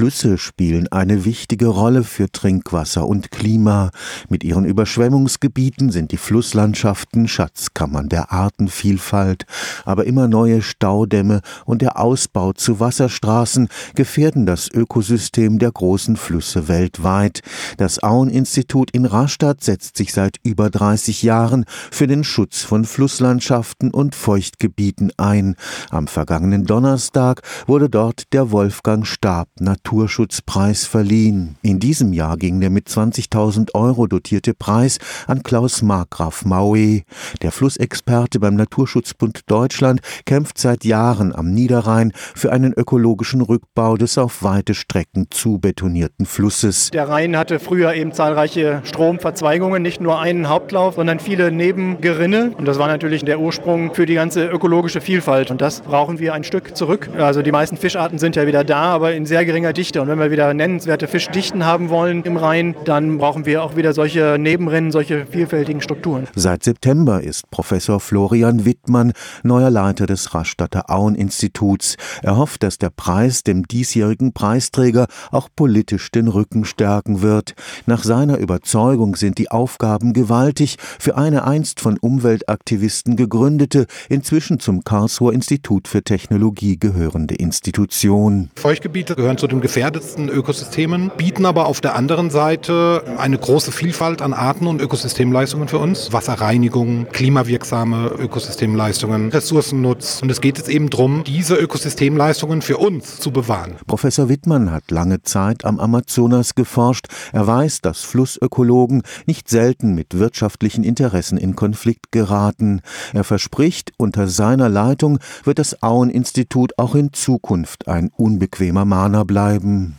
Flüsse spielen eine wichtige Rolle für Trinkwasser und Klima. Mit ihren Überschwemmungsgebieten sind die Flusslandschaften Schatzkammern der Artenvielfalt. Aber immer neue Staudämme und der Ausbau zu Wasserstraßen gefährden das Ökosystem der großen Flüsse weltweit. Das Aueninstitut in Rastatt setzt sich seit über 30 Jahren für den Schutz von Flusslandschaften und Feuchtgebieten ein. Am vergangenen Donnerstag wurde dort der Wolfgang Stab Naturschutzpreis verliehen. In diesem Jahr ging der mit 20.000 Euro dotierte Preis an Klaus Markgraf Maue. Der Flussexperte beim Naturschutzbund Deutschland kämpft seit Jahren am Niederrhein für einen ökologischen Rückbau des auf weite Strecken zubetonierten Flusses. Der Rhein hatte früher eben zahlreiche Stromverzweigungen, nicht nur einen Hauptlauf, sondern viele Nebengerinne. Und das war natürlich der Ursprung für die ganze ökologische Vielfalt. Und das brauchen wir ein Stück zurück. Also die meisten Fischarten sind ja wieder da, aber in sehr geringer Dichte. Und wenn wir wieder nennenswerte Fischdichten haben wollen im Rhein, dann brauchen wir auch wieder solche Nebenrinnen, solche vielfältigen Strukturen. Seit September ist Professor Florian Wittmann neuer Leiter des Rastatter Auen-Instituts. Er hofft, dass der Preis dem diesjährigen Preisträger auch politisch den Rücken stärken wird. Nach seiner Überzeugung sind die Aufgaben gewaltig für eine einst von Umweltaktivisten gegründete, inzwischen zum Karlsruher Institut für Technologie gehörende Institution. Feuchtgebiete gehören zu den gefährdetsten Ökosystemen, bieten aber auf der anderen Seite eine große Vielfalt an Arten und Ökosystemleistungen für uns. Wasserreinigung, klimawirksame Ökosystemleistungen, Ressourcennutz. Und es geht jetzt eben darum, diese Ökosystemleistungen für uns zu bewahren. Professor Wittmann hat lange Zeit am Amazonas geforscht. Er weiß, dass Flussökologen nicht selten mit wirtschaftlichen Interessen in Konflikt geraten. Er verspricht, unter seiner Leitung wird das Auen-Institut auch in Zukunft ein unbequemer Mahner bleiben.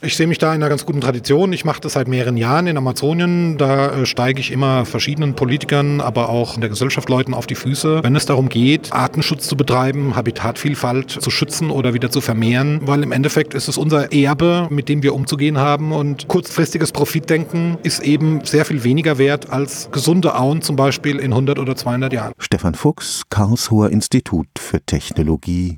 Ich sehe mich da in einer ganz guten Tradition. Ich mache das seit mehreren Jahren in Amazonien. Da äh, steige ich immer verschiedenen Politikern, aber auch in der Gesellschaft Leuten auf die Füße, wenn es darum geht, Artenschutz zu betreiben, Habitatvielfalt zu schützen oder wieder zu vermehren, weil im Endeffekt ist es unser Erbe, mit dem wir umzugehen haben und kurzfristiges Profitdenken ist eben sehr viel weniger wert als gesunde Auen zum Beispiel in 100 oder 200 Jahren. Stefan Fuchs, Karlsruher Institut für Technologie